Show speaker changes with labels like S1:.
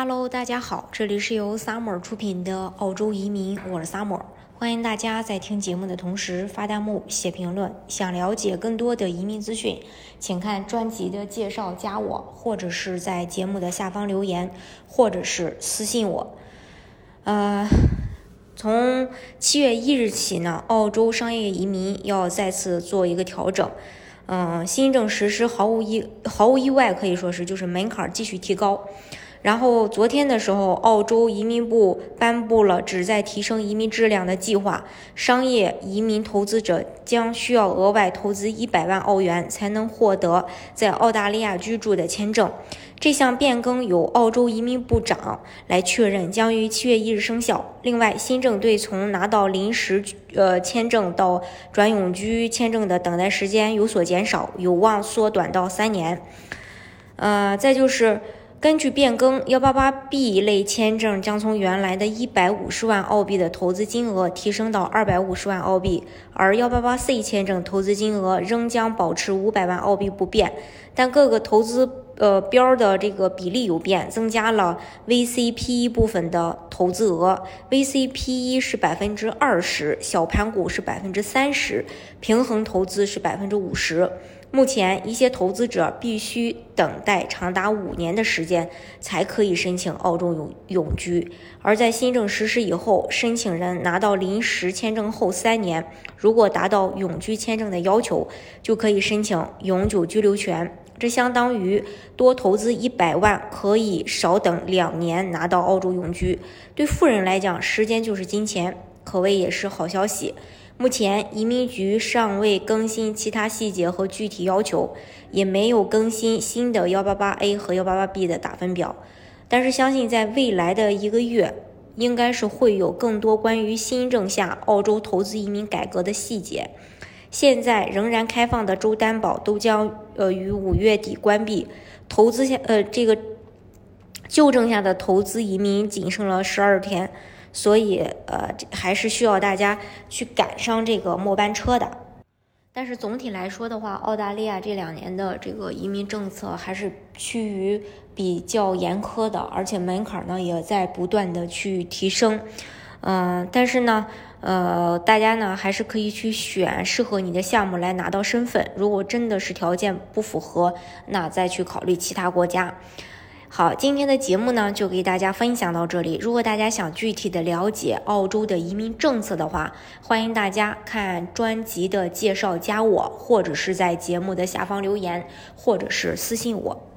S1: Hello，大家好，这里是由 Summer 出品的澳洲移民，我是 Summer，欢迎大家在听节目的同时发弹幕、写评论。想了解更多的移民资讯，请看专辑的介绍，加我，或者是在节目的下方留言，或者是私信我。呃，从七月一日起呢，澳洲商业移民要再次做一个调整。嗯，新政实施毫无意毫无意外，可以说是就是门槛继续提高。然后昨天的时候，澳洲移民部颁布了旨在提升移民质量的计划。商业移民投资者将需要额外投资一百万澳元才能获得在澳大利亚居住的签证。这项变更由澳洲移民部长来确认，将于七月一日生效。另外，新政对从拿到临时呃签证到转永居签证的等待时间有所减少，有望缩短到三年。呃，再就是。根据变更，幺八八 B 类签证将从原来的一百五十万澳币的投资金额提升到二百五十万澳币，而幺八八 C 签证投资金额仍将保持五百万澳币不变，但各个投资呃标的这个比例有变，增加了 VCPE 部分的投资额，VCPE 是百分之二十，小盘股是百分之三十，平衡投资是百分之五十。目前，一些投资者必须等待长达五年的时间才可以申请澳洲永永居。而在新政实施以后，申请人拿到临时签证后三年，如果达到永居签证的要求，就可以申请永久居留权。这相当于多投资一百万，可以少等两年拿到澳洲永居。对富人来讲，时间就是金钱，可谓也是好消息。目前，移民局尚未更新其他细节和具体要求，也没有更新新的幺八八 A 和幺八八 B 的打分表。但是，相信在未来的一个月，应该是会有更多关于新政下澳洲投资移民改革的细节。现在仍然开放的州担保都将呃于五月底关闭，投资下呃这个旧政下的投资移民仅剩了十二天。所以，呃，还是需要大家去赶上这个末班车的。但是总体来说的话，澳大利亚这两年的这个移民政策还是趋于比较严苛的，而且门槛呢也在不断的去提升。嗯，但是呢，呃，大家呢还是可以去选适合你的项目来拿到身份。如果真的是条件不符合，那再去考虑其他国家。好，今天的节目呢就给大家分享到这里。如果大家想具体的了解澳洲的移民政策的话，欢迎大家看专辑的介绍，加我，或者是在节目的下方留言，或者是私信我。